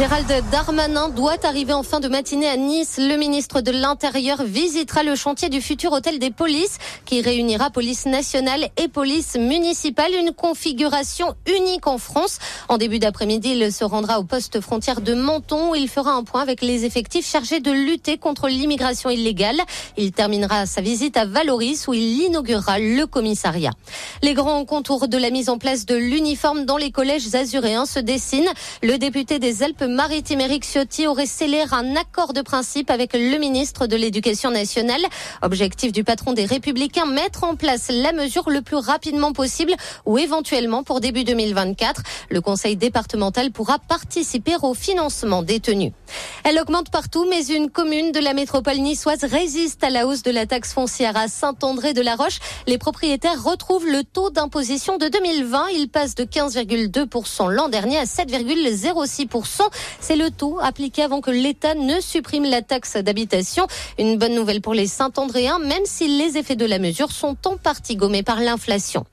Gérald Darmanin doit arriver en fin de matinée à Nice. Le ministre de l'Intérieur visitera le chantier du futur hôtel des polices qui réunira police nationale et police municipale. Une configuration unique en France. En début d'après-midi, il se rendra au poste frontière de Menton où il fera un point avec les effectifs chargés de lutter contre l'immigration illégale. Il terminera sa visite à Valoris où il inaugurera le commissariat. Les grands contours de la mise en place de l'uniforme dans les collèges azuréens se dessinent. Le député des Alpes maritime Éric Ciotti aurait scellé un accord de principe avec le ministre de l'Éducation nationale. Objectif du patron des Républicains, mettre en place la mesure le plus rapidement possible ou éventuellement pour début 2024. Le conseil départemental pourra participer au financement des tenues. Elle augmente partout, mais une commune de la métropole niçoise résiste à la hausse de la taxe foncière à Saint-André-de-la-Roche. Les propriétaires retrouvent le taux d'imposition de 2020. Il passe de 15,2% l'an dernier à 7,06%. C'est le taux appliqué avant que l'État ne supprime la taxe d'habitation. Une bonne nouvelle pour les Saint-Andréens, même si les effets de la mesure sont en partie gommés par l'inflation.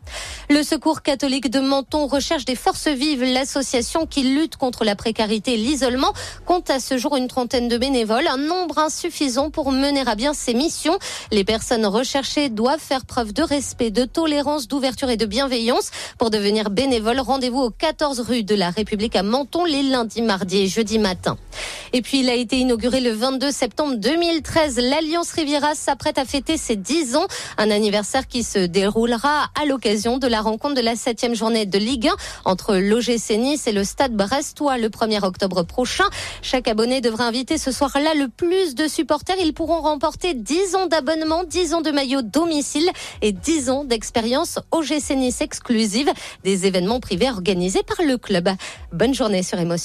Le Secours catholique de Menton recherche des forces vives. L'association qui lutte contre la précarité et l'isolement compte à ce jour une trentaine de bénévoles, un nombre insuffisant pour mener à bien ses missions. Les personnes recherchées doivent faire preuve de respect, de tolérance, d'ouverture et de bienveillance. Pour devenir bénévole, rendez-vous au 14 rue de la République à Menton les lundis, mardis jeudi matin. Et puis il a été inauguré le 22 septembre 2013. L'Alliance Riviera s'apprête à fêter ses 10 ans, un anniversaire qui se déroulera à l'occasion de la rencontre de la septième journée de Ligue 1 entre l'OGC Nice et le Stade Brestois le 1er octobre prochain. Chaque abonné devra inviter ce soir-là le plus de supporters. Ils pourront remporter 10 ans d'abonnement, 10 ans de maillot domicile et 10 ans d'expérience OGC Nice exclusive, des événements privés organisés par le club. Bonne journée sur Émotion.